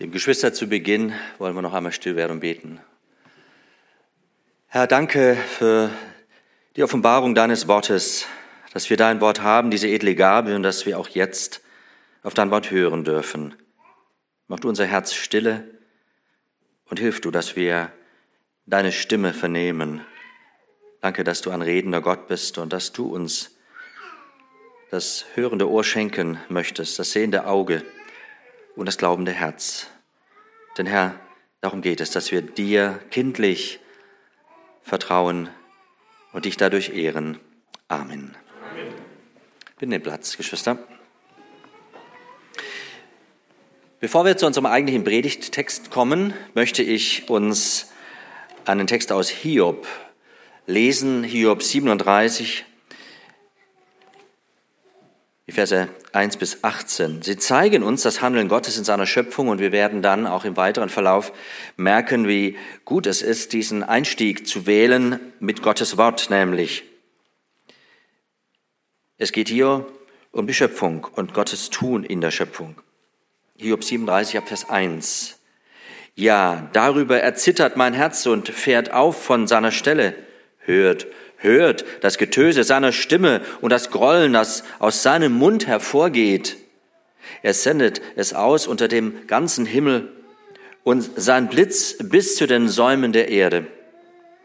Dem Geschwister zu Beginn wollen wir noch einmal still werden und beten. Herr, danke für die Offenbarung deines Wortes, dass wir dein Wort haben, diese edle Gabe, und dass wir auch jetzt auf dein Wort hören dürfen. Mach du unser Herz stille und hilf du, dass wir deine Stimme vernehmen. Danke, dass du ein redender Gott bist und dass du uns das hörende Ohr schenken möchtest, das sehende Auge und das glaubende Herz. Denn Herr, darum geht es, dass wir dir kindlich vertrauen und dich dadurch ehren. Amen. Bitte den Platz, Geschwister. Bevor wir zu unserem eigentlichen Predigttext kommen, möchte ich uns einen Text aus Hiob lesen, Hiob 37, die Verse 1 bis 18. Sie zeigen uns das Handeln Gottes in seiner Schöpfung und wir werden dann auch im weiteren Verlauf merken, wie gut es ist, diesen Einstieg zu wählen mit Gottes Wort nämlich. Es geht hier um die Schöpfung und Gottes Tun in der Schöpfung. Hiob 37 ab Vers 1. Ja, darüber erzittert mein Herz und fährt auf von seiner Stelle. Hört, hört das Getöse seiner Stimme und das Grollen, das aus seinem Mund hervorgeht. Er sendet es aus unter dem ganzen Himmel und sein Blitz bis zu den Säumen der Erde.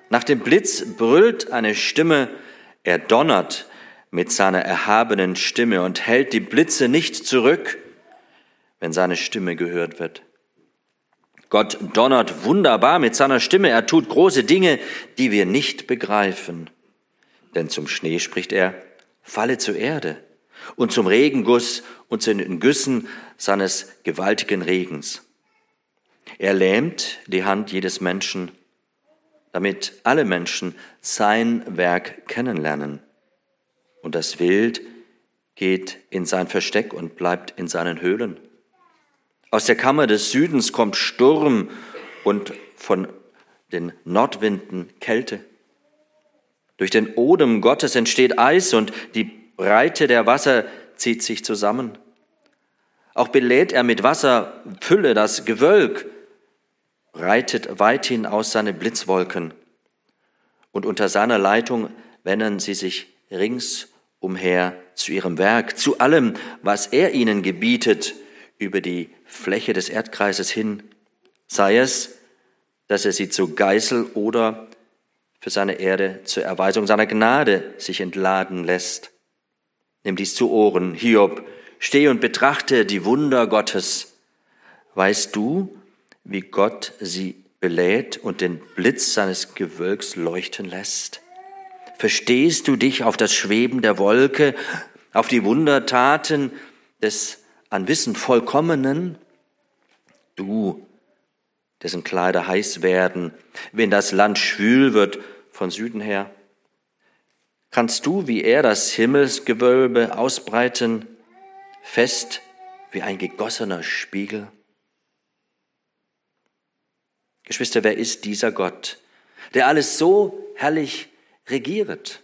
Nach dem Blitz brüllt eine Stimme, er donnert mit seiner erhabenen Stimme und hält die Blitze nicht zurück, wenn seine Stimme gehört wird. Gott donnert wunderbar mit seiner Stimme, er tut große Dinge, die wir nicht begreifen. Denn zum Schnee spricht er, falle zur Erde und zum Regenguss und zu den Güssen seines gewaltigen Regens. Er lähmt die Hand jedes Menschen, damit alle Menschen sein Werk kennenlernen. Und das Wild geht in sein Versteck und bleibt in seinen Höhlen. Aus der Kammer des Südens kommt Sturm und von den Nordwinden Kälte. Durch den Odem Gottes entsteht Eis und die Breite der Wasser zieht sich zusammen. Auch belädt er mit Wasser Fülle das Gewölk, reitet weithin aus seine Blitzwolken. Und unter seiner Leitung wenden sie sich ringsumher zu ihrem Werk, zu allem, was er ihnen gebietet, über die Fläche des Erdkreises hin, sei es, dass er sie zu Geißel oder für seine Erde zur Erweisung seiner Gnade sich entladen lässt. Nimm dies zu Ohren, Hiob, steh und betrachte die Wunder Gottes. Weißt du, wie Gott sie belädt und den Blitz seines Gewölks leuchten lässt? Verstehst du dich auf das Schweben der Wolke, auf die Wundertaten des an Wissen vollkommenen? Du, dessen Kleider heiß werden, wenn das Land schwül wird von Süden her? Kannst du wie er das Himmelsgewölbe ausbreiten, fest wie ein gegossener Spiegel? Geschwister, wer ist dieser Gott, der alles so herrlich regiert?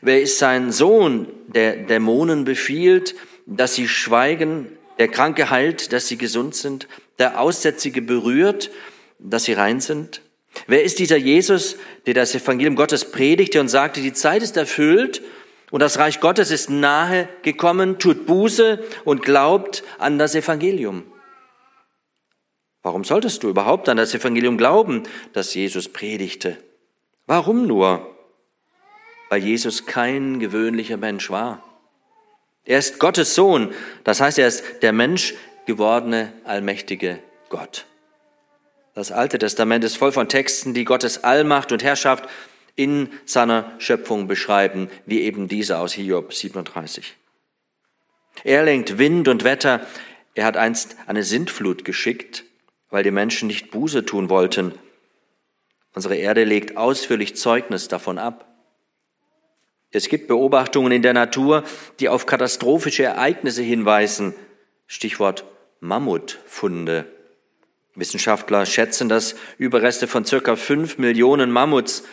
Wer ist sein Sohn, der Dämonen befiehlt, dass sie schweigen, der Kranke heilt, dass sie gesund sind, der Aussätzige berührt, dass sie rein sind? Wer ist dieser Jesus, der das Evangelium Gottes predigte und sagte, die Zeit ist erfüllt und das Reich Gottes ist nahe gekommen, tut Buße und glaubt an das Evangelium? Warum solltest du überhaupt an das Evangelium glauben, das Jesus predigte? Warum nur? Weil Jesus kein gewöhnlicher Mensch war. Er ist Gottes Sohn, das heißt, er ist der Mensch gewordene allmächtige Gott. Das Alte Testament ist voll von Texten, die Gottes Allmacht und Herrschaft in seiner Schöpfung beschreiben, wie eben diese aus Hiob 37. Er lenkt Wind und Wetter. Er hat einst eine Sintflut geschickt, weil die Menschen nicht Buße tun wollten. Unsere Erde legt ausführlich Zeugnis davon ab. Es gibt Beobachtungen in der Natur, die auf katastrophische Ereignisse hinweisen. Stichwort Mammutfunde. Wissenschaftler schätzen, dass Überreste von circa fünf Millionen Mammuts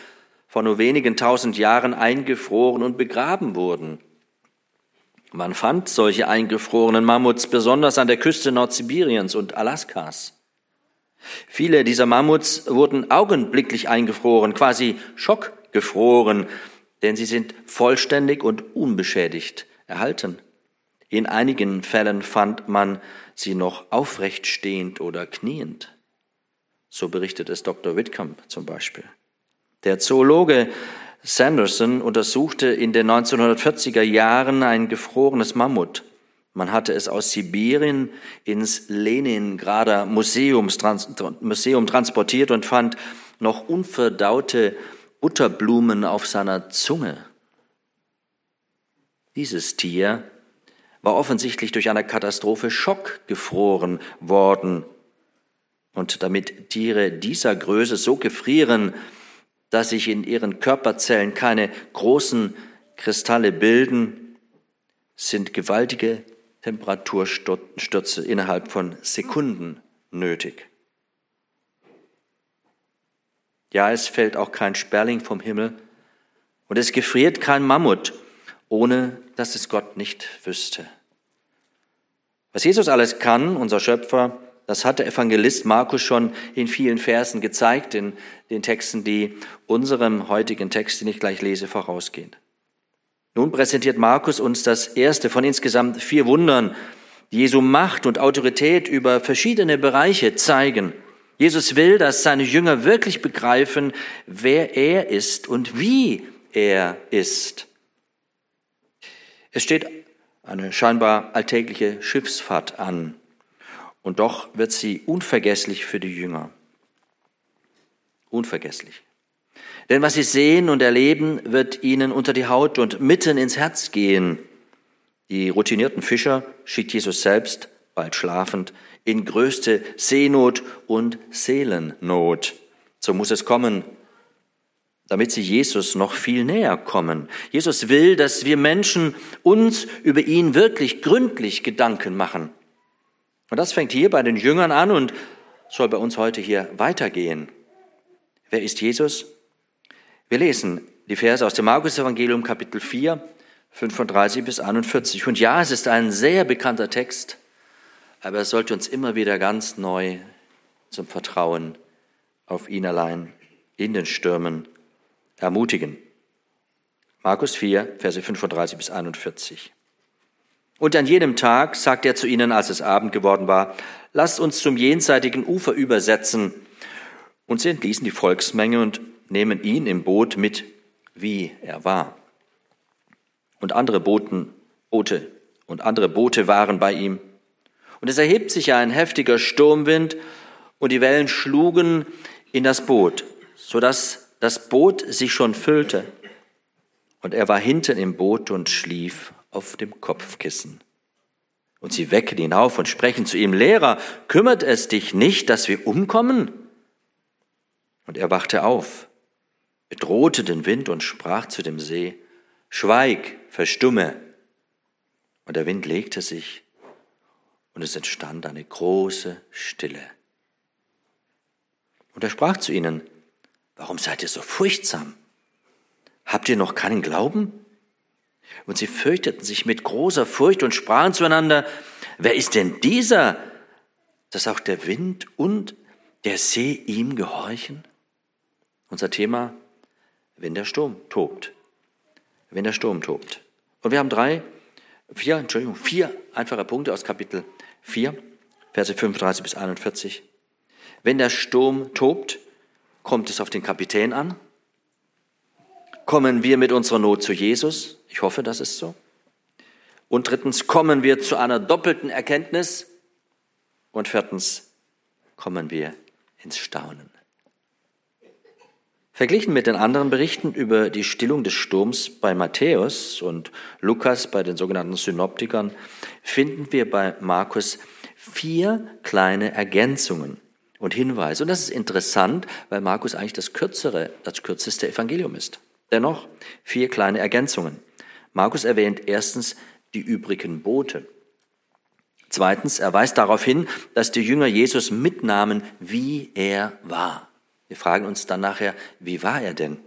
vor nur wenigen tausend Jahren eingefroren und begraben wurden. Man fand solche eingefrorenen Mammuts besonders an der Küste Nordsibiriens und Alaskas. Viele dieser Mammuts wurden augenblicklich eingefroren, quasi schockgefroren, denn sie sind vollständig und unbeschädigt erhalten. In einigen Fällen fand man sie noch aufrecht stehend oder kniend. So berichtet es Dr. Whitcomb zum Beispiel. Der Zoologe Sanderson untersuchte in den 1940er Jahren ein gefrorenes Mammut. Man hatte es aus Sibirien ins Leningrader Museum transportiert und fand noch unverdaute Butterblumen auf seiner Zunge. Dieses Tier war offensichtlich durch eine Katastrophe schockgefroren worden. Und damit Tiere dieser Größe so gefrieren, dass sich in ihren Körperzellen keine großen Kristalle bilden, sind gewaltige Temperaturstürze innerhalb von Sekunden nötig. Ja, es fällt auch kein Sperling vom Himmel und es gefriert kein Mammut, ohne dass es Gott nicht wüsste. Was Jesus alles kann, unser Schöpfer, das hat der Evangelist Markus schon in vielen Versen gezeigt, in den Texten, die unserem heutigen Text, den ich gleich lese, vorausgehen. Nun präsentiert Markus uns das erste von insgesamt vier Wundern, die Jesu Macht und Autorität über verschiedene Bereiche zeigen. Jesus will, dass seine Jünger wirklich begreifen, wer er ist und wie er ist. Es steht eine scheinbar alltägliche Schiffsfahrt an. Und doch wird sie unvergesslich für die Jünger. Unvergesslich. Denn was sie sehen und erleben, wird ihnen unter die Haut und mitten ins Herz gehen. Die routinierten Fischer schickt Jesus selbst, bald schlafend, in größte Seenot und Seelennot. So muss es kommen, damit sie Jesus noch viel näher kommen. Jesus will, dass wir Menschen uns über ihn wirklich gründlich Gedanken machen. Und das fängt hier bei den Jüngern an und soll bei uns heute hier weitergehen. Wer ist Jesus? Wir lesen die Verse aus dem Markus-Evangelium, Kapitel 4, 35 bis 41. Und ja, es ist ein sehr bekannter Text, aber es sollte uns immer wieder ganz neu zum Vertrauen auf ihn allein in den Stürmen ermutigen. Markus 4, Verse 35 bis 41. Und an jenem Tag sagte er zu ihnen, als es Abend geworden war, lasst uns zum jenseitigen Ufer übersetzen. Und sie entließen die Volksmenge und nehmen ihn im Boot mit, wie er war. Und andere Booten, Boote und andere Boote waren bei ihm. Und es erhebt sich ein heftiger Sturmwind und die Wellen schlugen in das Boot, so dass das Boot sich schon füllte. Und er war hinten im Boot und schlief auf dem Kopfkissen. Und sie wecken ihn auf und sprechen zu ihm, Lehrer, kümmert es dich nicht, dass wir umkommen? Und er wachte auf, bedrohte den Wind und sprach zu dem See, Schweig, verstumme. Und der Wind legte sich und es entstand eine große Stille. Und er sprach zu ihnen, Warum seid ihr so furchtsam? Habt ihr noch keinen Glauben? Und sie fürchteten sich mit großer Furcht und sprachen zueinander, wer ist denn dieser, dass auch der Wind und der See ihm gehorchen? Unser Thema, wenn der Sturm tobt. Wenn der Sturm tobt. Und wir haben drei, vier, Entschuldigung, vier einfache Punkte aus Kapitel 4, Verse 35 bis 41. Wenn der Sturm tobt, kommt es auf den Kapitän an. Kommen wir mit unserer Not zu Jesus? Ich hoffe, das ist so. Und drittens kommen wir zu einer doppelten Erkenntnis. Und viertens kommen wir ins Staunen. Verglichen mit den anderen Berichten über die Stillung des Sturms bei Matthäus und Lukas bei den sogenannten Synoptikern finden wir bei Markus vier kleine Ergänzungen und Hinweise. Und das ist interessant, weil Markus eigentlich das kürzere, das kürzeste Evangelium ist. Dennoch vier kleine Ergänzungen. Markus erwähnt erstens die übrigen Bote. Zweitens, er weist darauf hin, dass die Jünger Jesus mitnahmen, wie er war. Wir fragen uns dann nachher, wie war er denn?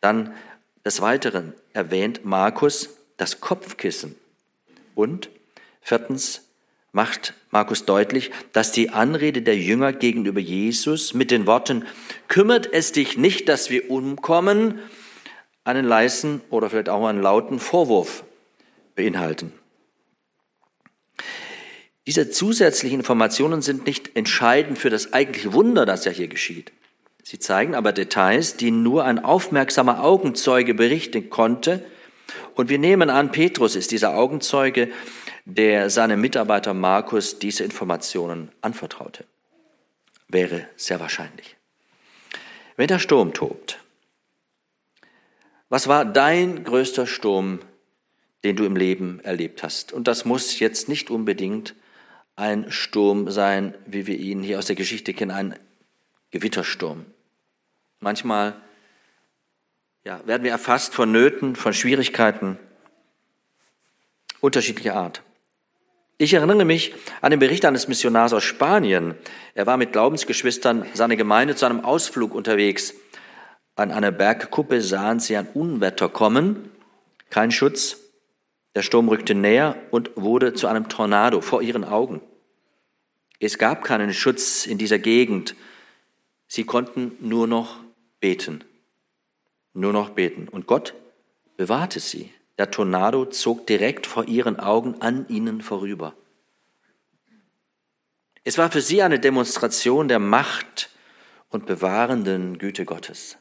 Dann des Weiteren erwähnt Markus das Kopfkissen. Und viertens macht Markus deutlich, dass die Anrede der Jünger gegenüber Jesus mit den Worten, kümmert es dich nicht, dass wir umkommen, einen leisen oder vielleicht auch einen lauten Vorwurf beinhalten. Diese zusätzlichen Informationen sind nicht entscheidend für das eigentliche Wunder, das ja hier geschieht. Sie zeigen aber Details, die nur ein aufmerksamer Augenzeuge berichten konnte. Und wir nehmen an, Petrus ist dieser Augenzeuge, der seinem Mitarbeiter Markus diese Informationen anvertraute. Wäre sehr wahrscheinlich. Wenn der Sturm tobt, was war dein größter Sturm, den du im Leben erlebt hast? Und das muss jetzt nicht unbedingt ein Sturm sein, wie wir ihn hier aus der Geschichte kennen, ein Gewittersturm. Manchmal ja, werden wir erfasst von Nöten, von Schwierigkeiten unterschiedlicher Art. Ich erinnere mich an den Bericht eines Missionars aus Spanien. Er war mit Glaubensgeschwistern seiner Gemeinde zu einem Ausflug unterwegs. An einer Bergkuppe sahen sie ein Unwetter kommen, kein Schutz. Der Sturm rückte näher und wurde zu einem Tornado vor ihren Augen. Es gab keinen Schutz in dieser Gegend. Sie konnten nur noch beten. Nur noch beten. Und Gott bewahrte sie. Der Tornado zog direkt vor ihren Augen an ihnen vorüber. Es war für sie eine Demonstration der Macht und bewahrenden Güte Gottes.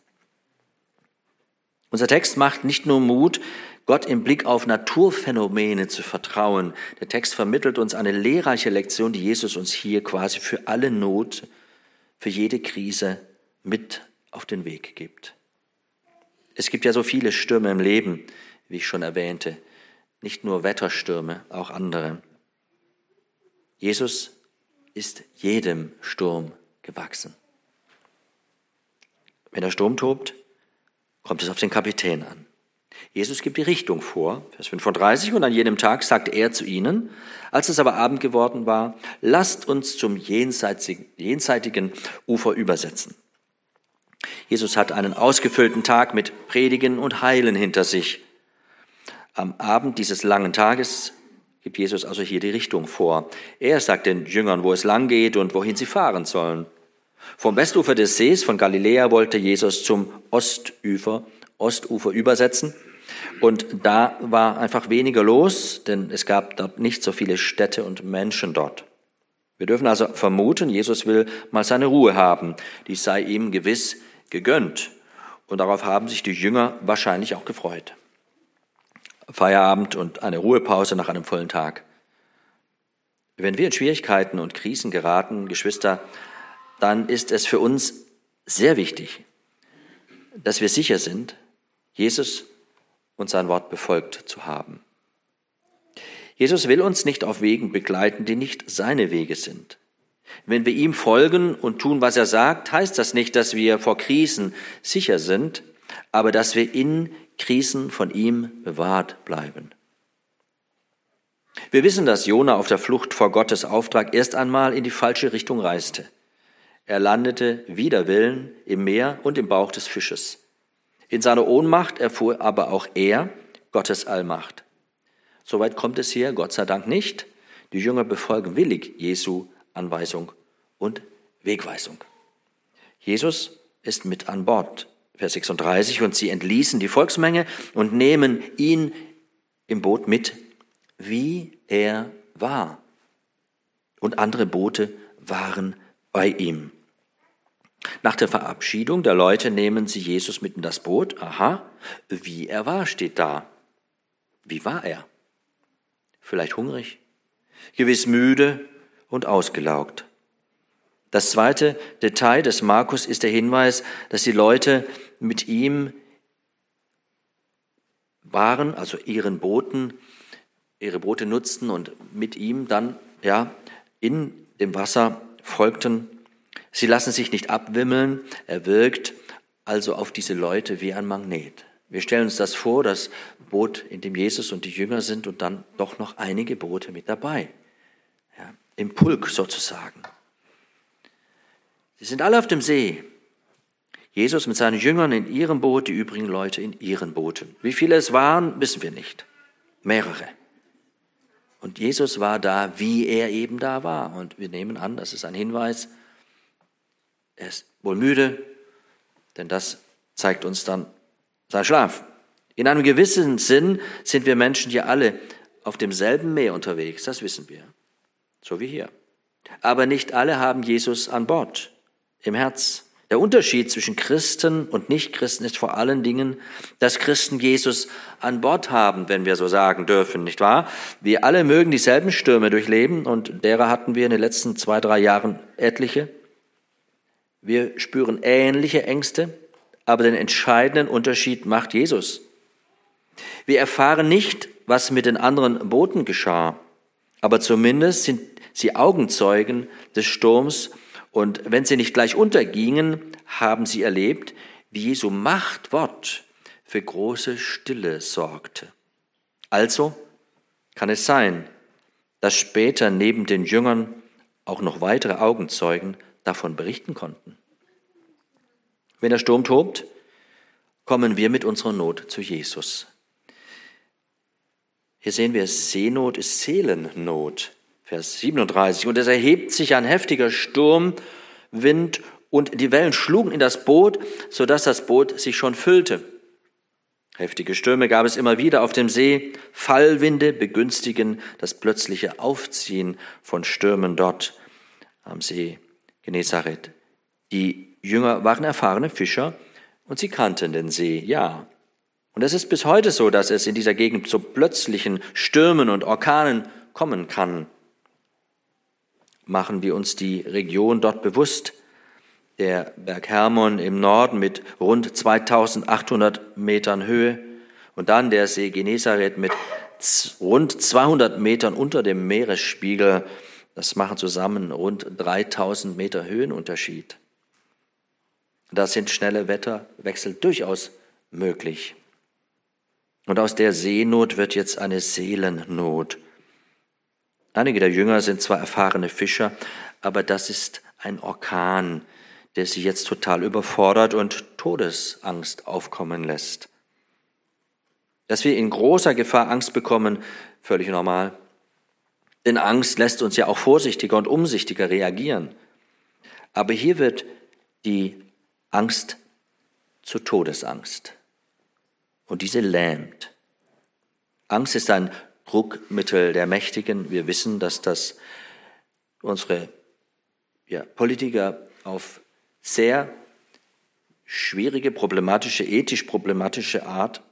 Unser Text macht nicht nur Mut, Gott im Blick auf Naturphänomene zu vertrauen. Der Text vermittelt uns eine lehrreiche Lektion, die Jesus uns hier quasi für alle Not, für jede Krise mit auf den Weg gibt. Es gibt ja so viele Stürme im Leben, wie ich schon erwähnte, nicht nur Wetterstürme, auch andere. Jesus ist jedem Sturm gewachsen. Wenn der Sturm tobt, kommt es auf den Kapitän an. Jesus gibt die Richtung vor, Vers 35, und an jedem Tag sagte er zu ihnen, als es aber Abend geworden war, lasst uns zum jenseitigen Ufer übersetzen. Jesus hat einen ausgefüllten Tag mit Predigen und Heilen hinter sich. Am Abend dieses langen Tages gibt Jesus also hier die Richtung vor. Er sagt den Jüngern, wo es lang geht und wohin sie fahren sollen. Vom Westufer des Sees von Galiläa wollte Jesus zum Ostufer, Ostufer übersetzen. Und da war einfach weniger los, denn es gab dort nicht so viele Städte und Menschen dort. Wir dürfen also vermuten, Jesus will mal seine Ruhe haben. Die sei ihm gewiss gegönnt. Und darauf haben sich die Jünger wahrscheinlich auch gefreut. Feierabend und eine Ruhepause nach einem vollen Tag. Wenn wir in Schwierigkeiten und Krisen geraten, Geschwister, dann ist es für uns sehr wichtig, dass wir sicher sind, Jesus und sein Wort befolgt zu haben. Jesus will uns nicht auf Wegen begleiten, die nicht seine Wege sind. Wenn wir ihm folgen und tun, was er sagt, heißt das nicht, dass wir vor Krisen sicher sind, aber dass wir in Krisen von ihm bewahrt bleiben. Wir wissen, dass Jona auf der Flucht vor Gottes Auftrag erst einmal in die falsche Richtung reiste. Er landete wider Willen im Meer und im Bauch des Fisches. In seiner Ohnmacht erfuhr aber auch er Gottes Allmacht. Soweit kommt es hier, Gott sei Dank nicht. Die Jünger befolgen willig Jesu Anweisung und Wegweisung. Jesus ist mit an Bord. Vers 36, und sie entließen die Volksmenge und nehmen ihn im Boot mit, wie er war. Und andere Boote waren bei ihm. Nach der Verabschiedung der Leute nehmen sie Jesus mit in das Boot. Aha, wie er war, steht da. Wie war er? Vielleicht hungrig, gewiss müde und ausgelaugt. Das zweite Detail des Markus ist der Hinweis, dass die Leute mit ihm waren, also ihren Booten, ihre Boote nutzten und mit ihm dann ja in dem Wasser folgten Sie lassen sich nicht abwimmeln, er wirkt also auf diese Leute wie ein Magnet. Wir stellen uns das vor, das Boot, in dem Jesus und die Jünger sind und dann doch noch einige Boote mit dabei. Ja, Im Pulk sozusagen. Sie sind alle auf dem See. Jesus mit seinen Jüngern in ihrem Boot, die übrigen Leute in ihren Booten. Wie viele es waren, wissen wir nicht. Mehrere. Und Jesus war da, wie er eben da war. Und wir nehmen an, das ist ein Hinweis, er ist wohl müde, denn das zeigt uns dann sein Schlaf. In einem gewissen Sinn sind wir Menschen ja alle auf demselben Meer unterwegs, das wissen wir, so wie hier. Aber nicht alle haben Jesus an Bord, im Herz. Der Unterschied zwischen Christen und Nichtchristen ist vor allen Dingen, dass Christen Jesus an Bord haben, wenn wir so sagen dürfen, nicht wahr? Wir alle mögen dieselben Stürme durchleben und derer hatten wir in den letzten zwei, drei Jahren etliche. Wir spüren ähnliche Ängste, aber den entscheidenden Unterschied macht Jesus. Wir erfahren nicht, was mit den anderen Booten geschah, aber zumindest sind sie Augenzeugen des Sturms und wenn sie nicht gleich untergingen, haben sie erlebt, wie Jesu Machtwort für große Stille sorgte. Also kann es sein, dass später neben den Jüngern auch noch weitere Augenzeugen davon berichten konnten. Wenn der Sturm tobt, kommen wir mit unserer Not zu Jesus. Hier sehen wir, Seenot ist Seelennot. Vers 37. Und es erhebt sich ein heftiger Sturmwind und die Wellen schlugen in das Boot, sodass das Boot sich schon füllte. Heftige Stürme gab es immer wieder auf dem See. Fallwinde begünstigen das plötzliche Aufziehen von Stürmen dort am See Genezareth. Die Jünger waren erfahrene Fischer und sie kannten den See, ja. Und es ist bis heute so, dass es in dieser Gegend zu plötzlichen Stürmen und Orkanen kommen kann machen wir uns die Region dort bewusst. Der Berg Hermon im Norden mit rund 2800 Metern Höhe und dann der See Genezareth mit rund 200 Metern unter dem Meeresspiegel. Das machen zusammen rund 3000 Meter Höhenunterschied. Da sind schnelle Wetterwechsel durchaus möglich. Und aus der Seenot wird jetzt eine Seelennot. Einige der Jünger sind zwar erfahrene Fischer, aber das ist ein Orkan, der sie jetzt total überfordert und Todesangst aufkommen lässt. Dass wir in großer Gefahr Angst bekommen, völlig normal. Denn Angst lässt uns ja auch vorsichtiger und umsichtiger reagieren. Aber hier wird die Angst zur Todesangst. Und diese lähmt. Angst ist ein Druckmittel der Mächtigen. Wir wissen, dass das unsere ja, Politiker auf sehr schwierige, problematische, ethisch problematische Art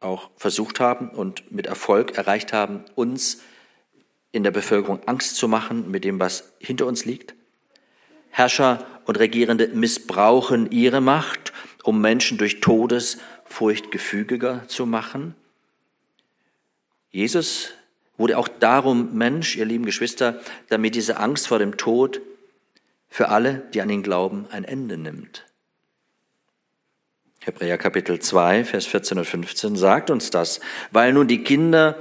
auch versucht haben und mit Erfolg erreicht haben, uns in der Bevölkerung Angst zu machen mit dem, was hinter uns liegt. Herrscher und Regierende missbrauchen ihre Macht, um Menschen durch Todesfurcht gefügiger zu machen. Jesus wurde auch darum Mensch, ihr lieben Geschwister, damit diese Angst vor dem Tod für alle, die an ihn glauben, ein Ende nimmt. Hebräer Kapitel 2, Vers 14 und 15 sagt uns das. Weil nun die Kinder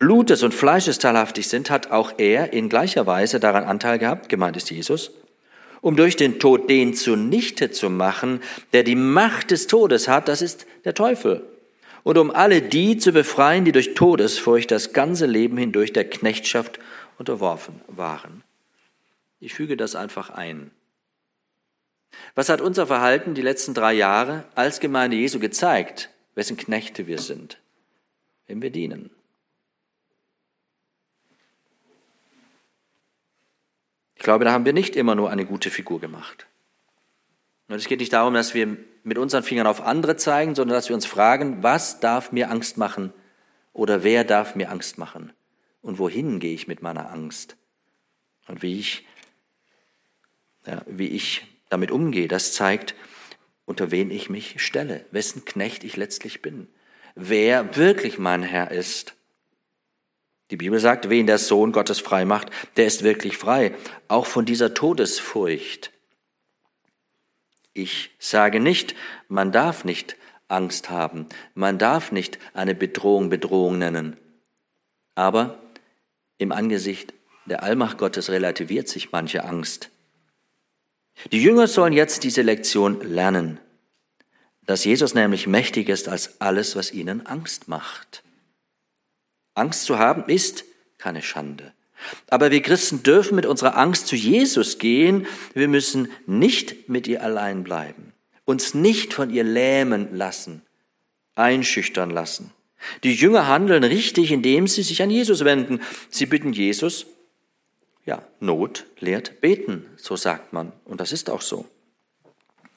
Blutes und Fleisches teilhaftig sind, hat auch er in gleicher Weise daran Anteil gehabt, gemeint ist Jesus, um durch den Tod den zunichte zu machen, der die Macht des Todes hat, das ist der Teufel und um alle die zu befreien, die durch Todesfurcht das ganze Leben hindurch der Knechtschaft unterworfen waren. Ich füge das einfach ein. Was hat unser Verhalten die letzten drei Jahre als Gemeinde Jesu gezeigt, wessen Knechte wir sind, wem wir dienen? Ich glaube, da haben wir nicht immer nur eine gute Figur gemacht. Und es geht nicht darum, dass wir mit unseren Fingern auf andere zeigen, sondern dass wir uns fragen, was darf mir Angst machen oder wer darf mir Angst machen und wohin gehe ich mit meiner Angst und wie ich, ja, wie ich damit umgehe. Das zeigt, unter wen ich mich stelle, wessen Knecht ich letztlich bin, wer wirklich mein Herr ist. Die Bibel sagt, wen der Sohn Gottes frei macht, der ist wirklich frei, auch von dieser Todesfurcht ich sage nicht, man darf nicht Angst haben, man darf nicht eine Bedrohung Bedrohung nennen. Aber im Angesicht der Allmacht Gottes relativiert sich manche Angst. Die Jünger sollen jetzt diese Lektion lernen, dass Jesus nämlich mächtig ist als alles, was ihnen Angst macht. Angst zu haben ist keine Schande. Aber wir Christen dürfen mit unserer Angst zu Jesus gehen. Wir müssen nicht mit ihr allein bleiben, uns nicht von ihr lähmen lassen, einschüchtern lassen. Die Jünger handeln richtig, indem sie sich an Jesus wenden. Sie bitten Jesus, ja, Not lehrt beten, so sagt man. Und das ist auch so.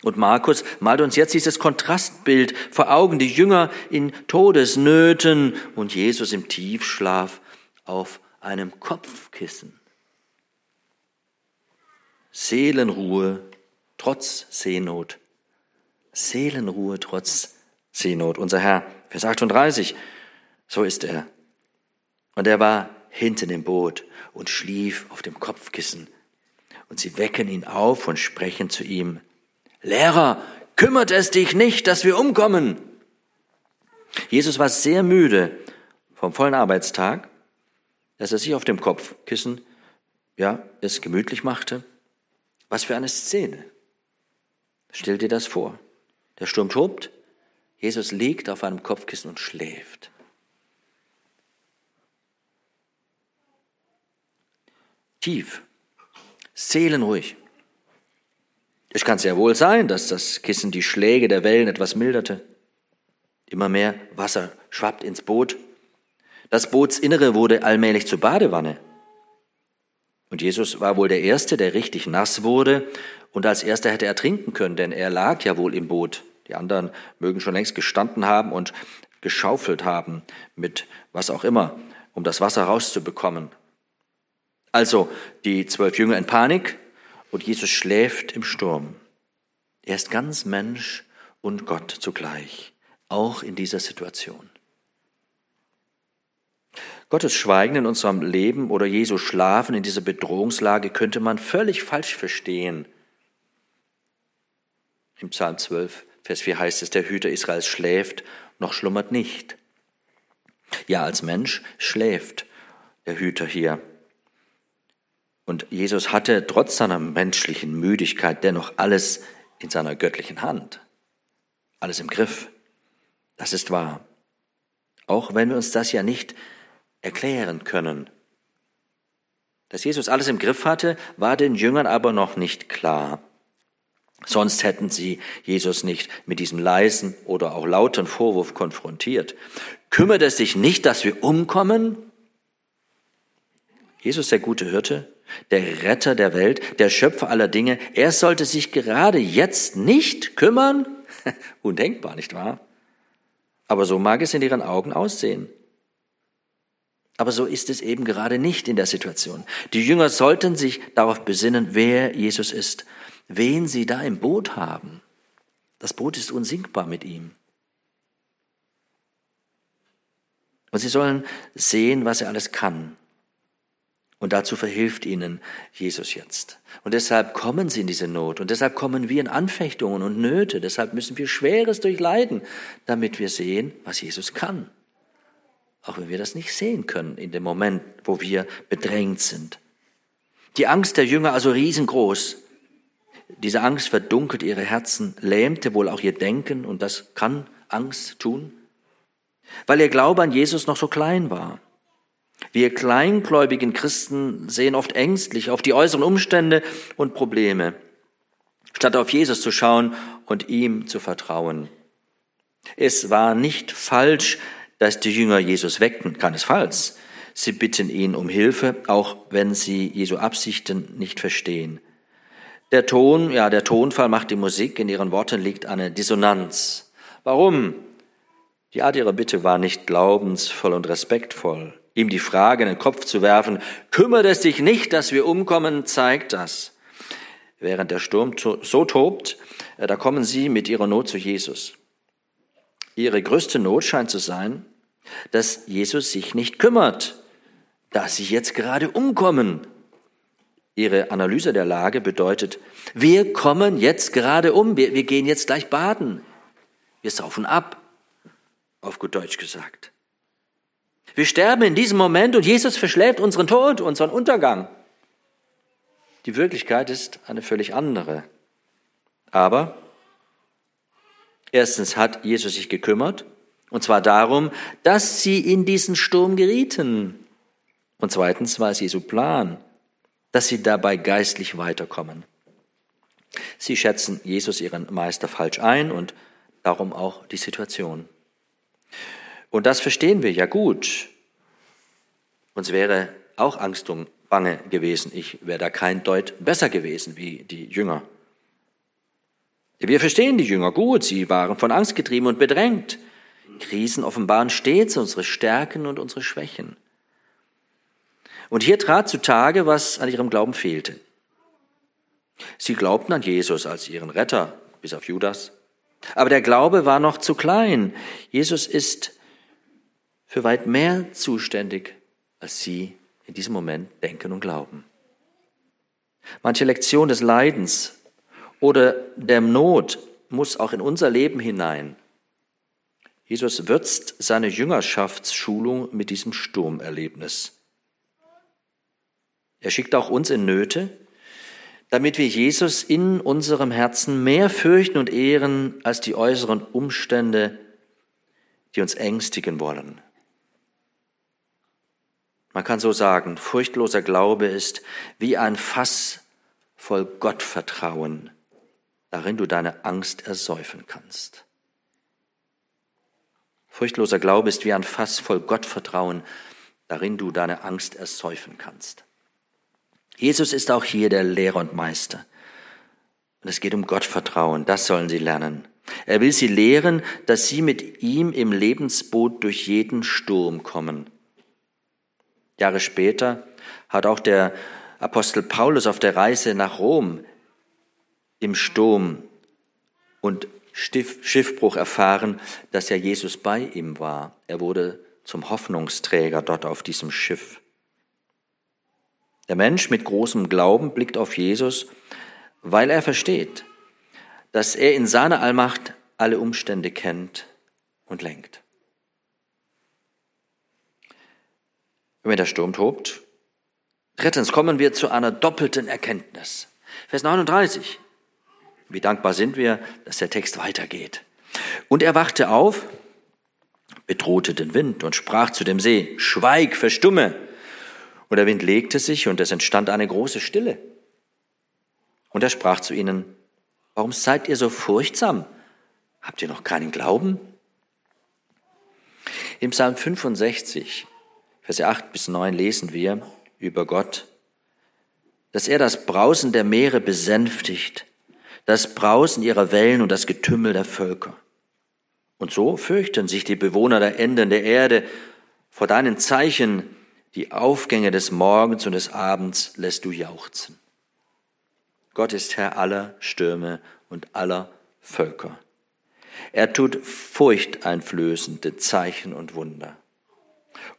Und Markus malt uns jetzt dieses Kontrastbild vor Augen, die Jünger in Todesnöten und Jesus im Tiefschlaf auf einem Kopfkissen. Seelenruhe trotz Seenot. Seelenruhe trotz Seenot. Unser Herr, Vers 38, so ist er. Und er war hinten im Boot und schlief auf dem Kopfkissen. Und sie wecken ihn auf und sprechen zu ihm, Lehrer, kümmert es dich nicht, dass wir umkommen. Jesus war sehr müde vom vollen Arbeitstag dass er sich auf dem Kopfkissen, ja, es gemütlich machte. Was für eine Szene. Stell dir das vor. Der Sturm tobt, Jesus liegt auf einem Kopfkissen und schläft. Tief, seelenruhig. Es kann sehr wohl sein, dass das Kissen die Schläge der Wellen etwas milderte. Immer mehr Wasser schwappt ins Boot das Bootsinnere wurde allmählich zur Badewanne. Und Jesus war wohl der Erste, der richtig nass wurde und als Erster hätte er trinken können, denn er lag ja wohl im Boot. Die anderen mögen schon längst gestanden haben und geschaufelt haben mit was auch immer, um das Wasser rauszubekommen. Also die zwölf Jünger in Panik und Jesus schläft im Sturm. Er ist ganz Mensch und Gott zugleich, auch in dieser Situation. Gottes Schweigen in unserem Leben oder Jesu Schlafen in dieser Bedrohungslage könnte man völlig falsch verstehen. Im Psalm 12, Vers 4 heißt es, der Hüter Israels schläft, noch schlummert nicht. Ja, als Mensch schläft der Hüter hier. Und Jesus hatte trotz seiner menschlichen Müdigkeit dennoch alles in seiner göttlichen Hand. Alles im Griff. Das ist wahr. Auch wenn wir uns das ja nicht erklären können. Dass Jesus alles im Griff hatte, war den Jüngern aber noch nicht klar. Sonst hätten sie Jesus nicht mit diesem leisen oder auch lauten Vorwurf konfrontiert. Kümmert es sich nicht, dass wir umkommen? Jesus, der gute Hirte, der Retter der Welt, der Schöpfer aller Dinge, er sollte sich gerade jetzt nicht kümmern? Undenkbar, nicht wahr? Aber so mag es in ihren Augen aussehen. Aber so ist es eben gerade nicht in der Situation. Die Jünger sollten sich darauf besinnen, wer Jesus ist, wen sie da im Boot haben. Das Boot ist unsinkbar mit ihm. Und sie sollen sehen, was er alles kann. Und dazu verhilft ihnen Jesus jetzt. Und deshalb kommen sie in diese Not. Und deshalb kommen wir in Anfechtungen und Nöte. Deshalb müssen wir Schweres durchleiden, damit wir sehen, was Jesus kann auch wenn wir das nicht sehen können in dem Moment, wo wir bedrängt sind. Die Angst der Jünger also riesengroß. Diese Angst verdunkelt ihre Herzen, lähmte wohl auch ihr Denken und das kann Angst tun, weil ihr Glaube an Jesus noch so klein war. Wir kleingläubigen Christen sehen oft ängstlich auf die äußeren Umstände und Probleme, statt auf Jesus zu schauen und ihm zu vertrauen. Es war nicht falsch, dass die Jünger Jesus weckten, keinesfalls. Sie bitten ihn um Hilfe, auch wenn sie Jesu Absichten nicht verstehen. Der Ton, ja, der Tonfall macht die Musik, in ihren Worten liegt eine Dissonanz. Warum? Die Art ihrer Bitte war nicht glaubensvoll und respektvoll. Ihm die Frage in den Kopf zu werfen, kümmert es dich nicht, dass wir umkommen, zeigt das. Während der Sturm so tobt, äh, da kommen sie mit ihrer Not zu Jesus. Ihre größte Not scheint zu sein, dass Jesus sich nicht kümmert, dass sie jetzt gerade umkommen. Ihre Analyse der Lage bedeutet, wir kommen jetzt gerade um, wir, wir gehen jetzt gleich baden, wir saufen ab, auf gut Deutsch gesagt. Wir sterben in diesem Moment und Jesus verschläft unseren Tod, unseren Untergang. Die Wirklichkeit ist eine völlig andere. Aber erstens hat Jesus sich gekümmert und zwar darum, dass sie in diesen Sturm gerieten. Und zweitens war es Jesu Plan, dass sie dabei geistlich weiterkommen. Sie schätzen Jesus, ihren Meister, falsch ein und darum auch die Situation. Und das verstehen wir ja gut. Uns wäre auch Angst und Bange gewesen. Ich wäre da kein Deut besser gewesen wie die Jünger. Wir verstehen die Jünger gut. Sie waren von Angst getrieben und bedrängt. Krisen offenbaren stets unsere Stärken und unsere Schwächen. Und hier trat zutage, was an ihrem Glauben fehlte. Sie glaubten an Jesus als ihren Retter, bis auf Judas. Aber der Glaube war noch zu klein. Jesus ist für weit mehr zuständig, als sie in diesem Moment denken und glauben. Manche Lektion des Leidens oder der Not muss auch in unser Leben hinein. Jesus würzt seine Jüngerschaftsschulung mit diesem Sturmerlebnis. Er schickt auch uns in Nöte, damit wir Jesus in unserem Herzen mehr fürchten und ehren als die äußeren Umstände, die uns ängstigen wollen. Man kann so sagen, furchtloser Glaube ist wie ein Fass voll Gottvertrauen, darin du deine Angst ersäufen kannst. Furchtloser Glaube ist wie ein Fass voll Gottvertrauen, darin du deine Angst ersäufen kannst. Jesus ist auch hier der Lehrer und Meister. Und es geht um Gottvertrauen, das sollen sie lernen. Er will sie lehren, dass sie mit ihm im Lebensboot durch jeden Sturm kommen. Jahre später hat auch der Apostel Paulus auf der Reise nach Rom im Sturm und Schiffbruch erfahren, dass ja Jesus bei ihm war. Er wurde zum Hoffnungsträger dort auf diesem Schiff. Der Mensch mit großem Glauben blickt auf Jesus, weil er versteht, dass er in seiner Allmacht alle Umstände kennt und lenkt. Wenn der Sturm tobt. Drittens kommen wir zu einer doppelten Erkenntnis. Vers 39. Wie dankbar sind wir, dass der Text weitergeht. Und er wachte auf, bedrohte den Wind und sprach zu dem See, Schweig, verstumme. Und der Wind legte sich und es entstand eine große Stille. Und er sprach zu ihnen, warum seid ihr so furchtsam? Habt ihr noch keinen Glauben? Im Psalm 65, Verse 8 bis 9 lesen wir über Gott, dass er das Brausen der Meere besänftigt, das Brausen ihrer Wellen und das Getümmel der Völker. Und so fürchten sich die Bewohner der Enden der Erde vor deinen Zeichen, die Aufgänge des Morgens und des Abends lässt du jauchzen. Gott ist Herr aller Stürme und aller Völker. Er tut furchteinflößende Zeichen und Wunder.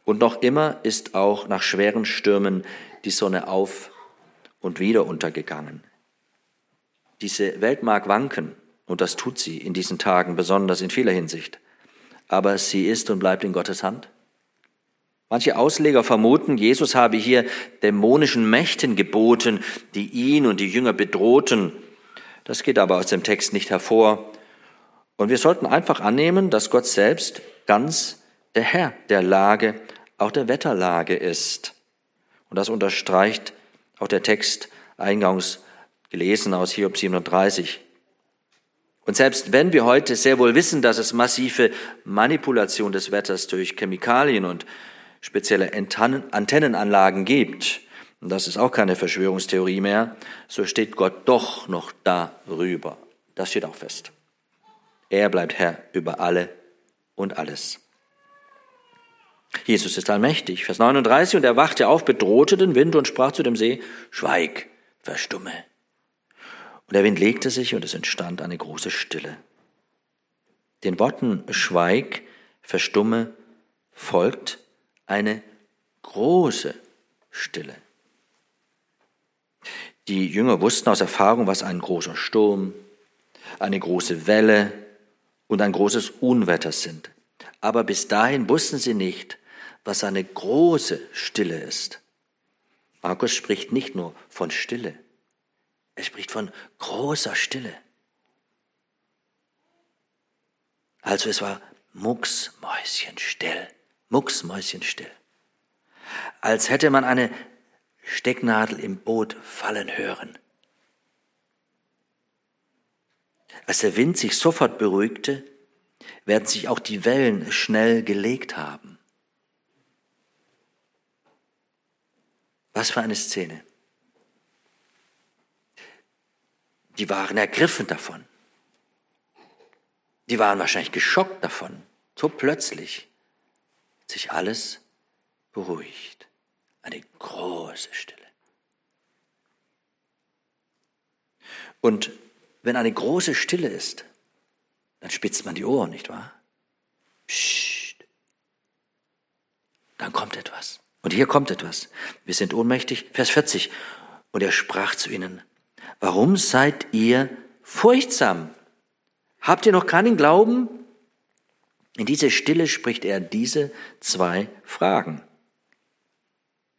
Und noch immer ist auch nach schweren Stürmen die Sonne auf und wieder untergegangen. Diese Welt mag wanken, und das tut sie in diesen Tagen besonders in vieler Hinsicht, aber sie ist und bleibt in Gottes Hand. Manche Ausleger vermuten, Jesus habe hier dämonischen Mächten geboten, die ihn und die Jünger bedrohten. Das geht aber aus dem Text nicht hervor. Und wir sollten einfach annehmen, dass Gott selbst ganz der Herr der Lage, auch der Wetterlage ist. Und das unterstreicht auch der Text eingangs gelesen aus Hiob 37. Und selbst wenn wir heute sehr wohl wissen, dass es massive Manipulation des Wetters durch Chemikalien und spezielle Antennenanlagen gibt, und das ist auch keine Verschwörungstheorie mehr, so steht Gott doch noch darüber. Das steht auch fest. Er bleibt Herr über alle und alles. Jesus ist allmächtig. Vers 39. Und er wachte auf, bedrohte den Wind und sprach zu dem See, Schweig, verstumme. Und der Wind legte sich und es entstand eine große Stille. Den Worten Schweig, verstumme folgt eine große Stille. Die Jünger wussten aus Erfahrung, was ein großer Sturm, eine große Welle und ein großes Unwetter sind. Aber bis dahin wussten sie nicht, was eine große Stille ist. Markus spricht nicht nur von Stille, er spricht von großer Stille. Also es war mucksmäuschenstill, mucksmäuschenstill. als hätte man eine Stecknadel im Boot fallen hören. Als der Wind sich sofort beruhigte, werden sich auch die Wellen schnell gelegt haben. Was für eine Szene. Die waren ergriffen davon. Die waren wahrscheinlich geschockt davon. So plötzlich sich alles beruhigt. Eine große Stille. Und wenn eine große Stille ist, dann spitzt man die Ohren, nicht wahr? Psst. Dann kommt etwas. Und hier kommt etwas. Wir sind ohnmächtig. Vers 40. Und er sprach zu ihnen, warum seid ihr furchtsam? Habt ihr noch keinen Glauben? In dieser Stille spricht er diese zwei Fragen.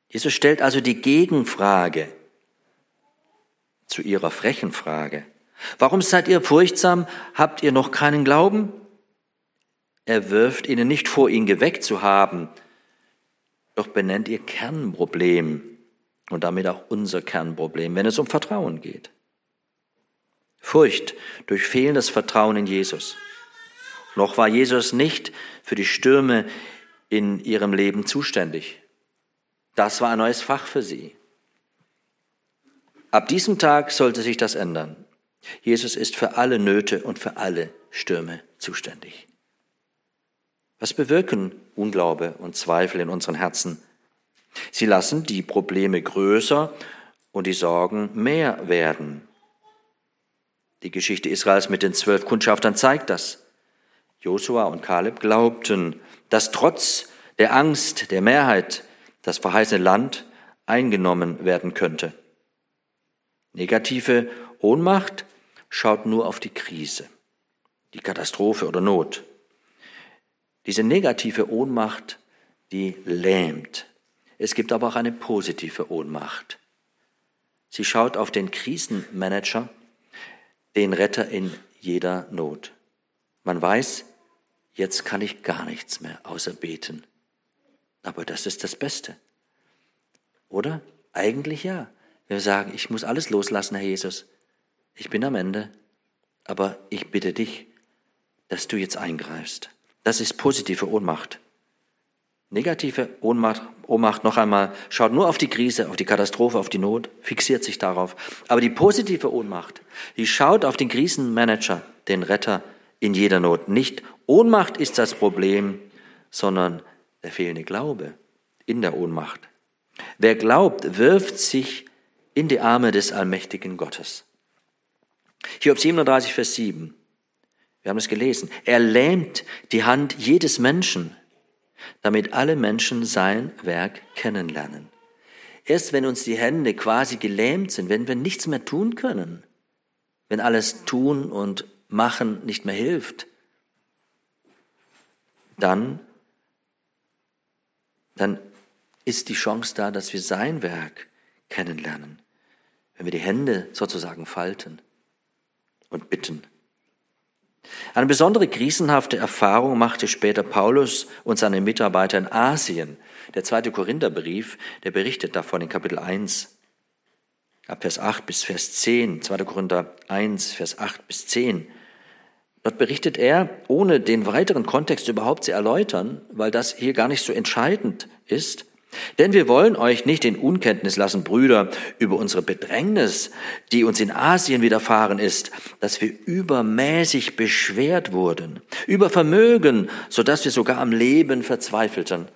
Jesus stellt also die Gegenfrage zu ihrer frechen Frage. Warum seid ihr furchtsam? Habt ihr noch keinen Glauben? Er wirft ihnen nicht vor, ihn geweckt zu haben, doch benennt ihr Kernproblem und damit auch unser Kernproblem, wenn es um Vertrauen geht. Furcht durch fehlendes Vertrauen in Jesus. Noch war Jesus nicht für die Stürme in ihrem Leben zuständig. Das war ein neues Fach für sie. Ab diesem Tag sollte sich das ändern. Jesus ist für alle Nöte und für alle Stürme zuständig. Was bewirken Unglaube und Zweifel in unseren Herzen? Sie lassen die Probleme größer und die Sorgen mehr werden. Die Geschichte Israels mit den zwölf Kundschaftern zeigt das. Josua und Kaleb glaubten, dass trotz der Angst der Mehrheit das verheißene Land eingenommen werden könnte. Negative Ohnmacht schaut nur auf die Krise, die Katastrophe oder Not. Diese negative Ohnmacht, die lähmt. Es gibt aber auch eine positive Ohnmacht. Sie schaut auf den Krisenmanager, den Retter in jeder Not. Man weiß, jetzt kann ich gar nichts mehr außer beten. Aber das ist das Beste. Oder? Eigentlich ja. Wir sagen, ich muss alles loslassen, Herr Jesus ich bin am Ende, aber ich bitte dich, dass du jetzt eingreifst. Das ist positive Ohnmacht. Negative Ohnmacht, Ohnmacht noch einmal, schaut nur auf die Krise, auf die Katastrophe, auf die Not, fixiert sich darauf. Aber die positive Ohnmacht, die schaut auf den Krisenmanager, den Retter in jeder Not. Nicht Ohnmacht ist das Problem, sondern der fehlende Glaube in der Ohnmacht. Wer glaubt, wirft sich in die Arme des allmächtigen Gottes. Hiob 37, Vers 7. Wir haben es gelesen. Er lähmt die Hand jedes Menschen, damit alle Menschen sein Werk kennenlernen. Erst wenn uns die Hände quasi gelähmt sind, wenn wir nichts mehr tun können, wenn alles tun und machen nicht mehr hilft, dann, dann ist die Chance da, dass wir sein Werk kennenlernen, wenn wir die Hände sozusagen falten und bitten. Eine besondere krisenhafte Erfahrung machte später Paulus und seine Mitarbeiter in Asien. Der zweite Korintherbrief, der berichtet davon in Kapitel 1, ab Vers 8 bis Vers 10, 2. Korinther 1, Vers 8 bis 10. Dort berichtet er, ohne den weiteren Kontext überhaupt zu erläutern, weil das hier gar nicht so entscheidend ist, denn wir wollen euch nicht in Unkenntnis lassen, Brüder, über unsere Bedrängnis, die uns in Asien widerfahren ist, dass wir übermäßig beschwert wurden, über Vermögen, so dass wir sogar am Leben verzweifelten.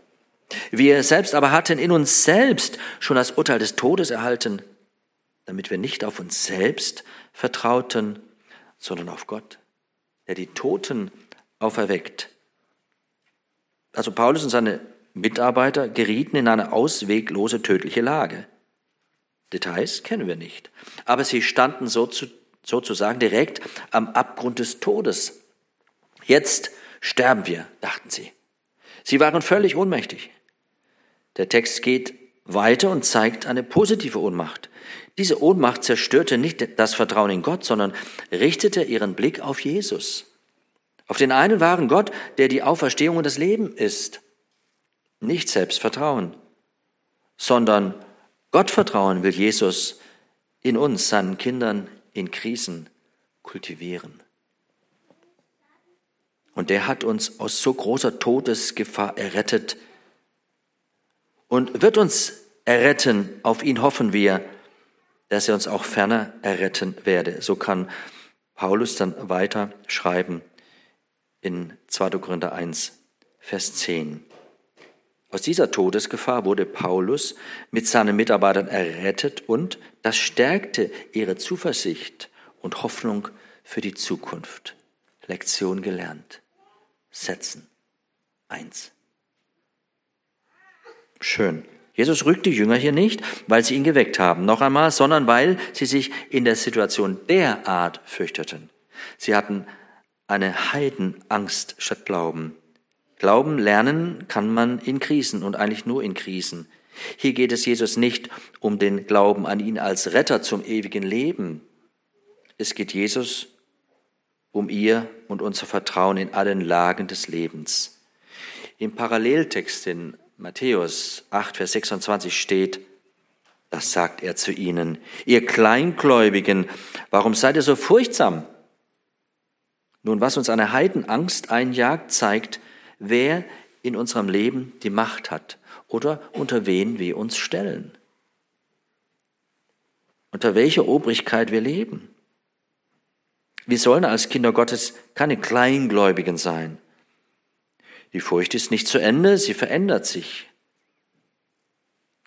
Wir selbst aber hatten in uns selbst schon das Urteil des Todes erhalten, damit wir nicht auf uns selbst vertrauten, sondern auf Gott, der die Toten auferweckt. Also Paulus und seine Mitarbeiter gerieten in eine ausweglose tödliche Lage. Details kennen wir nicht. Aber sie standen sozusagen direkt am Abgrund des Todes. Jetzt sterben wir, dachten sie. Sie waren völlig ohnmächtig. Der Text geht weiter und zeigt eine positive Ohnmacht. Diese Ohnmacht zerstörte nicht das Vertrauen in Gott, sondern richtete ihren Blick auf Jesus. Auf den einen wahren Gott, der die Auferstehung und das Leben ist nicht selbst vertrauen. sondern Gottvertrauen will Jesus in uns, seinen Kindern in Krisen kultivieren. Und der hat uns aus so großer Todesgefahr errettet und wird uns erretten. Auf ihn hoffen wir, dass er uns auch ferner erretten werde. So kann Paulus dann weiter schreiben in 2. Korinther 1, Vers 10. Aus dieser Todesgefahr wurde Paulus mit seinen Mitarbeitern errettet und das stärkte ihre Zuversicht und Hoffnung für die Zukunft. Lektion gelernt. Setzen. Eins. Schön. Jesus rügt die Jünger hier nicht, weil sie ihn geweckt haben, noch einmal, sondern weil sie sich in der Situation derart fürchteten. Sie hatten eine Heidenangst statt Glauben. Glauben lernen kann man in Krisen und eigentlich nur in Krisen. Hier geht es Jesus nicht um den Glauben an ihn als Retter zum ewigen Leben. Es geht Jesus um ihr und unser Vertrauen in allen Lagen des Lebens. Im Paralleltext in Matthäus 8, Vers 26 steht, das sagt er zu ihnen, ihr Kleingläubigen, warum seid ihr so furchtsam? Nun, was uns eine Heidenangst einjagt, zeigt, wer in unserem Leben die Macht hat oder unter wen wir uns stellen. Unter welcher Obrigkeit wir leben. Wir sollen als Kinder Gottes keine Kleingläubigen sein, die Furcht ist nicht zu Ende, sie verändert sich.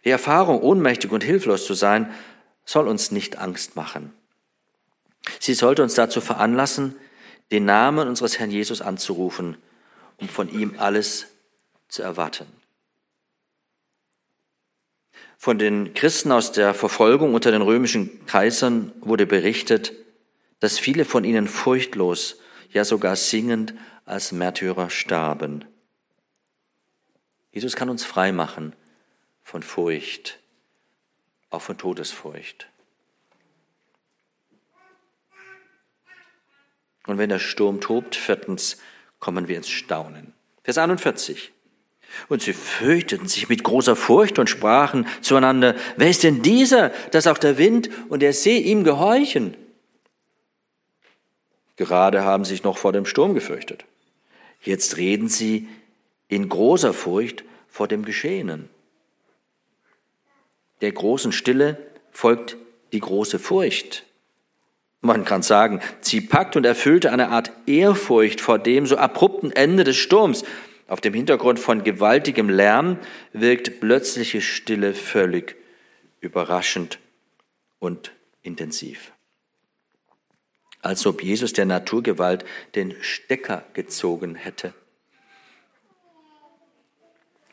Die Erfahrung, ohnmächtig und hilflos zu sein, soll uns nicht Angst machen. Sie sollte uns dazu veranlassen, den Namen unseres Herrn Jesus anzurufen, um von ihm alles zu erwarten. Von den Christen aus der Verfolgung unter den römischen Kaisern wurde berichtet, dass viele von ihnen furchtlos, ja sogar singend als Märtyrer starben. Jesus kann uns frei machen von Furcht, auch von Todesfurcht. Und wenn der Sturm tobt, viertens, kommen wir ins Staunen. Vers 41. Und sie fürchteten sich mit großer Furcht und sprachen zueinander, wer ist denn dieser, dass auch der Wind und der See ihm gehorchen? Gerade haben sie sich noch vor dem Sturm gefürchtet. Jetzt reden sie in großer Furcht vor dem Geschehenen. Der großen Stille folgt die große Furcht. Man kann sagen, sie packt und erfüllte eine Art Ehrfurcht vor dem so abrupten Ende des Sturms. Auf dem Hintergrund von gewaltigem Lärm wirkt plötzliche Stille völlig überraschend und intensiv. Als ob Jesus der Naturgewalt den Stecker gezogen hätte.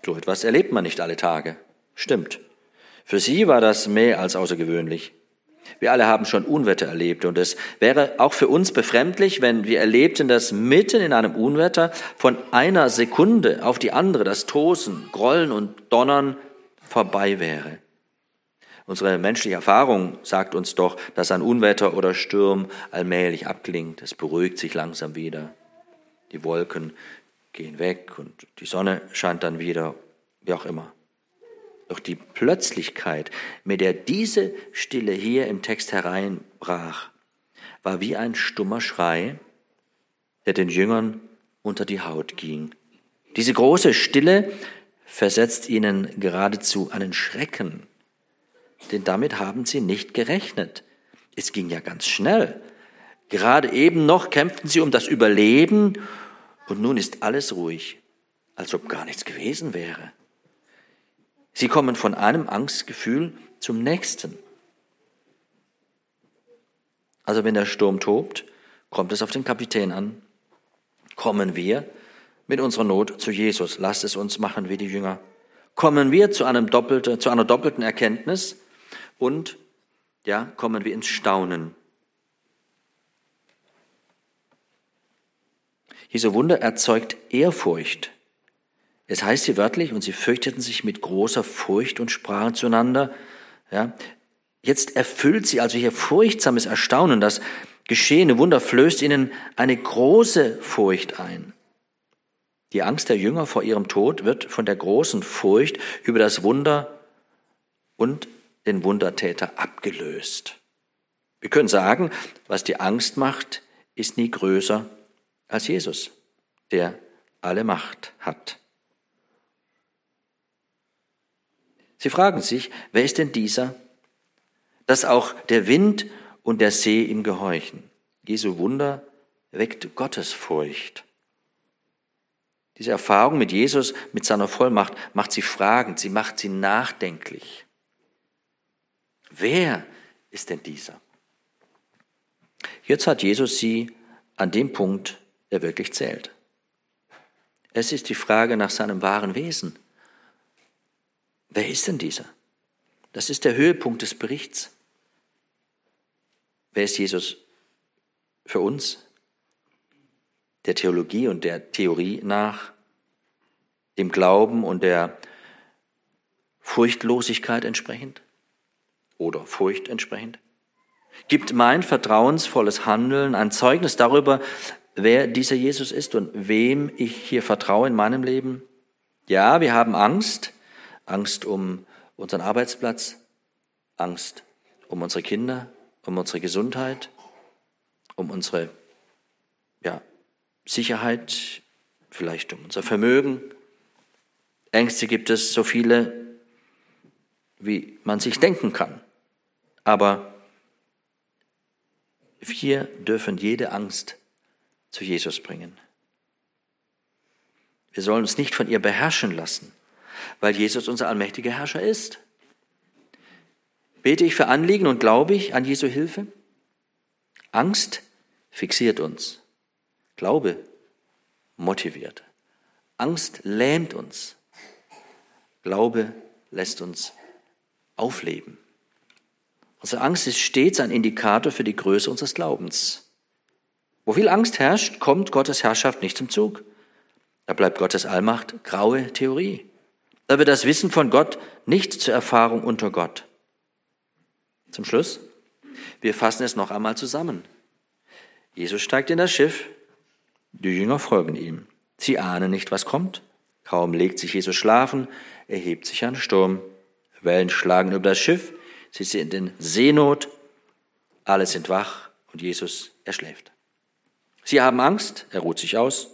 So etwas erlebt man nicht alle Tage. Stimmt. Für sie war das mehr als außergewöhnlich. Wir alle haben schon Unwetter erlebt und es wäre auch für uns befremdlich, wenn wir erlebten, dass mitten in einem Unwetter von einer Sekunde auf die andere das Tosen, Grollen und Donnern vorbei wäre. Unsere menschliche Erfahrung sagt uns doch, dass ein Unwetter oder Sturm allmählich abklingt. Es beruhigt sich langsam wieder. Die Wolken gehen weg und die Sonne scheint dann wieder, wie auch immer. Doch die Plötzlichkeit, mit der diese Stille hier im Text hereinbrach, war wie ein stummer Schrei, der den Jüngern unter die Haut ging. Diese große Stille versetzt ihnen geradezu einen Schrecken, denn damit haben sie nicht gerechnet. Es ging ja ganz schnell. Gerade eben noch kämpften sie um das Überleben und nun ist alles ruhig, als ob gar nichts gewesen wäre. Sie kommen von einem Angstgefühl zum nächsten. Also wenn der Sturm tobt, kommt es auf den Kapitän an. Kommen wir mit unserer Not zu Jesus. Lasst es uns machen wie die Jünger. Kommen wir zu, einem doppelte, zu einer doppelten Erkenntnis und ja, kommen wir ins Staunen. Jesu Wunder erzeugt Ehrfurcht. Es heißt hier wörtlich, und sie fürchteten sich mit großer Furcht und sprachen zueinander. Ja, jetzt erfüllt sie also hier furchtsames Erstaunen. Das geschehene Wunder flößt ihnen eine große Furcht ein. Die Angst der Jünger vor ihrem Tod wird von der großen Furcht über das Wunder und den Wundertäter abgelöst. Wir können sagen, was die Angst macht, ist nie größer als Jesus, der alle Macht hat. Sie fragen sich, wer ist denn dieser, dass auch der Wind und der See ihm gehorchen? Jesu Wunder weckt Gottesfurcht. Diese Erfahrung mit Jesus, mit seiner Vollmacht, macht sie fragend, sie macht sie nachdenklich. Wer ist denn dieser? Jetzt hat Jesus sie an dem Punkt, der wirklich zählt. Es ist die Frage nach seinem wahren Wesen. Wer ist denn dieser? Das ist der Höhepunkt des Berichts. Wer ist Jesus für uns? Der Theologie und der Theorie nach, dem Glauben und der Furchtlosigkeit entsprechend oder Furcht entsprechend? Gibt mein vertrauensvolles Handeln ein Zeugnis darüber, wer dieser Jesus ist und wem ich hier vertraue in meinem Leben? Ja, wir haben Angst, Angst um unseren Arbeitsplatz, Angst um unsere Kinder, um unsere Gesundheit, um unsere ja, Sicherheit, vielleicht um unser Vermögen. Ängste gibt es so viele, wie man sich denken kann. Aber wir dürfen jede Angst zu Jesus bringen. Wir sollen uns nicht von ihr beherrschen lassen, weil Jesus unser allmächtiger Herrscher ist. Bete ich für Anliegen und glaube ich an Jesu Hilfe? Angst fixiert uns. Glaube motiviert. Angst lähmt uns. Glaube lässt uns aufleben. Unsere Angst ist stets ein Indikator für die Größe unseres Glaubens. Wo viel Angst herrscht, kommt Gottes Herrschaft nicht zum Zug. Da bleibt Gottes Allmacht graue Theorie. Da wird das Wissen von Gott nicht zur Erfahrung unter Gott. Zum Schluss, wir fassen es noch einmal zusammen. Jesus steigt in das Schiff, die Jünger folgen ihm. Sie ahnen nicht, was kommt. Kaum legt sich Jesus schlafen, erhebt sich ein Sturm. Wellen schlagen über das Schiff, sie sind in Seenot, alle sind wach und Jesus, er schläft. Sie haben Angst, er ruht sich aus.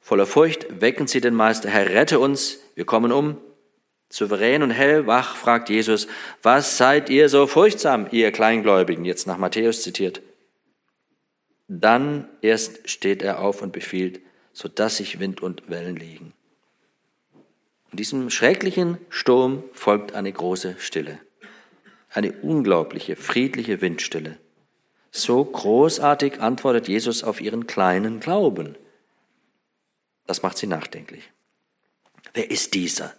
Voller Furcht wecken sie den Meister, Herr, rette uns, wir kommen um. Souverän und hellwach fragt Jesus, was seid ihr so furchtsam, ihr Kleingläubigen, jetzt nach Matthäus zitiert. Dann erst steht er auf und befiehlt, so dass sich Wind und Wellen legen. Und diesem schrecklichen Sturm folgt eine große Stille, eine unglaubliche, friedliche Windstille. So großartig antwortet Jesus auf ihren kleinen Glauben. Das macht sie nachdenklich. Wer ist dieser,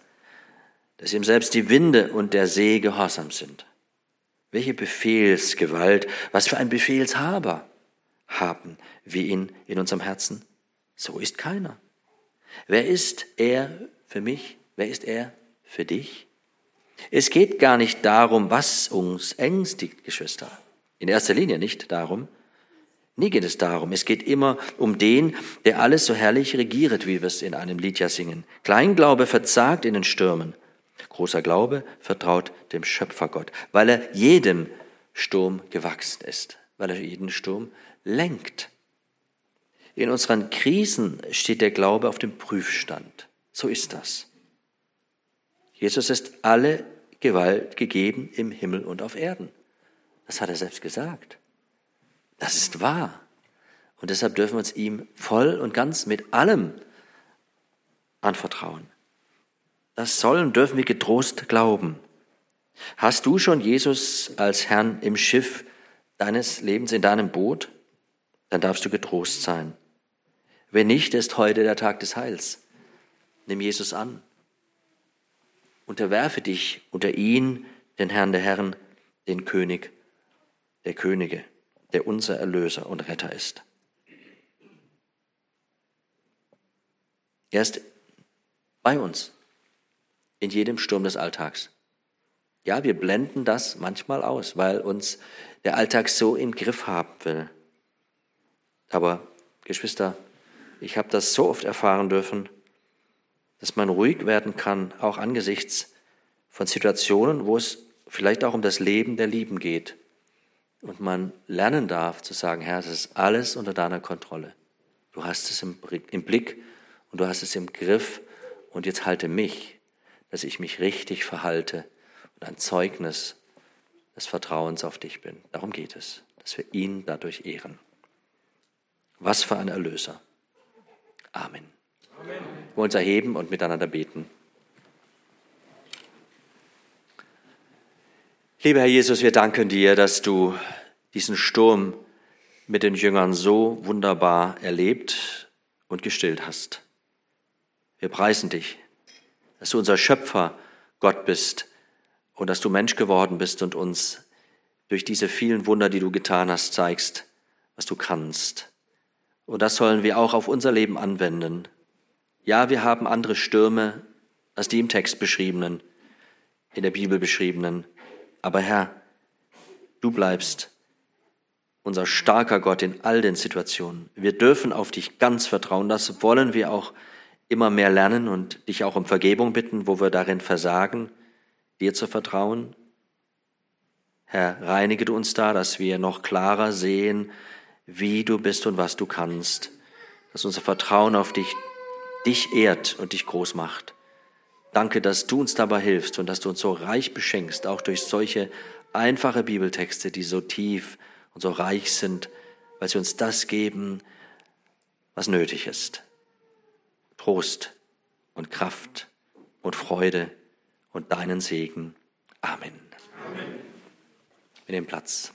dass ihm selbst die Winde und der See gehorsam sind? Welche Befehlsgewalt, was für ein Befehlshaber haben wir ihn in unserem Herzen? So ist keiner. Wer ist er für mich? Wer ist er für dich? Es geht gar nicht darum, was uns ängstigt, Geschwister. In erster Linie nicht darum. Nie geht es darum. Es geht immer um den, der alles so herrlich regiert, wie wir es in einem Lied ja singen. Kleinglaube verzagt in den Stürmen. Großer Glaube vertraut dem Schöpfergott, weil er jedem Sturm gewachsen ist, weil er jeden Sturm lenkt. In unseren Krisen steht der Glaube auf dem Prüfstand. So ist das. Jesus ist alle Gewalt gegeben im Himmel und auf Erden. Das hat er selbst gesagt. Das ist wahr. Und deshalb dürfen wir uns ihm voll und ganz mit allem anvertrauen. Das sollen dürfen wir getrost glauben. Hast du schon Jesus als Herrn im Schiff deines Lebens in deinem Boot? Dann darfst du getrost sein. Wenn nicht, ist heute der Tag des Heils. Nimm Jesus an. Unterwerfe dich unter ihn, den Herrn der Herren, den König der Könige, der unser Erlöser und Retter ist. Er ist bei uns in jedem Sturm des Alltags. Ja, wir blenden das manchmal aus, weil uns der Alltag so im Griff haben will. Aber Geschwister, ich habe das so oft erfahren dürfen, dass man ruhig werden kann, auch angesichts von Situationen, wo es vielleicht auch um das Leben der Lieben geht und man lernen darf zu sagen, Herr, es ist alles unter deiner Kontrolle. Du hast es im Blick und du hast es im Griff und jetzt halte mich, dass ich mich richtig verhalte und ein Zeugnis des Vertrauens auf dich bin. Darum geht es, dass wir ihn dadurch ehren. Was für ein Erlöser. Amen. Amen. Wir wollen uns erheben und miteinander beten. Lieber Herr Jesus, wir danken dir, dass du diesen Sturm mit den Jüngern so wunderbar erlebt und gestillt hast. Wir preisen dich, dass du unser Schöpfer Gott bist und dass du Mensch geworden bist und uns durch diese vielen Wunder, die du getan hast, zeigst, was du kannst. Und das sollen wir auch auf unser Leben anwenden. Ja, wir haben andere Stürme als die im Text beschriebenen, in der Bibel beschriebenen. Aber Herr, du bleibst unser starker Gott in all den Situationen. Wir dürfen auf dich ganz vertrauen. Das wollen wir auch immer mehr lernen und dich auch um Vergebung bitten, wo wir darin versagen, dir zu vertrauen. Herr, reinige du uns da, dass wir noch klarer sehen, wie du bist und was du kannst, dass unser Vertrauen auf dich dich ehrt und dich groß macht. Danke, dass du uns dabei hilfst und dass du uns so reich beschenkst, auch durch solche einfache Bibeltexte, die so tief und so reich sind, weil sie uns das geben, was nötig ist. Trost und Kraft und Freude und deinen Segen. Amen. Amen. Wir nehmen Platz.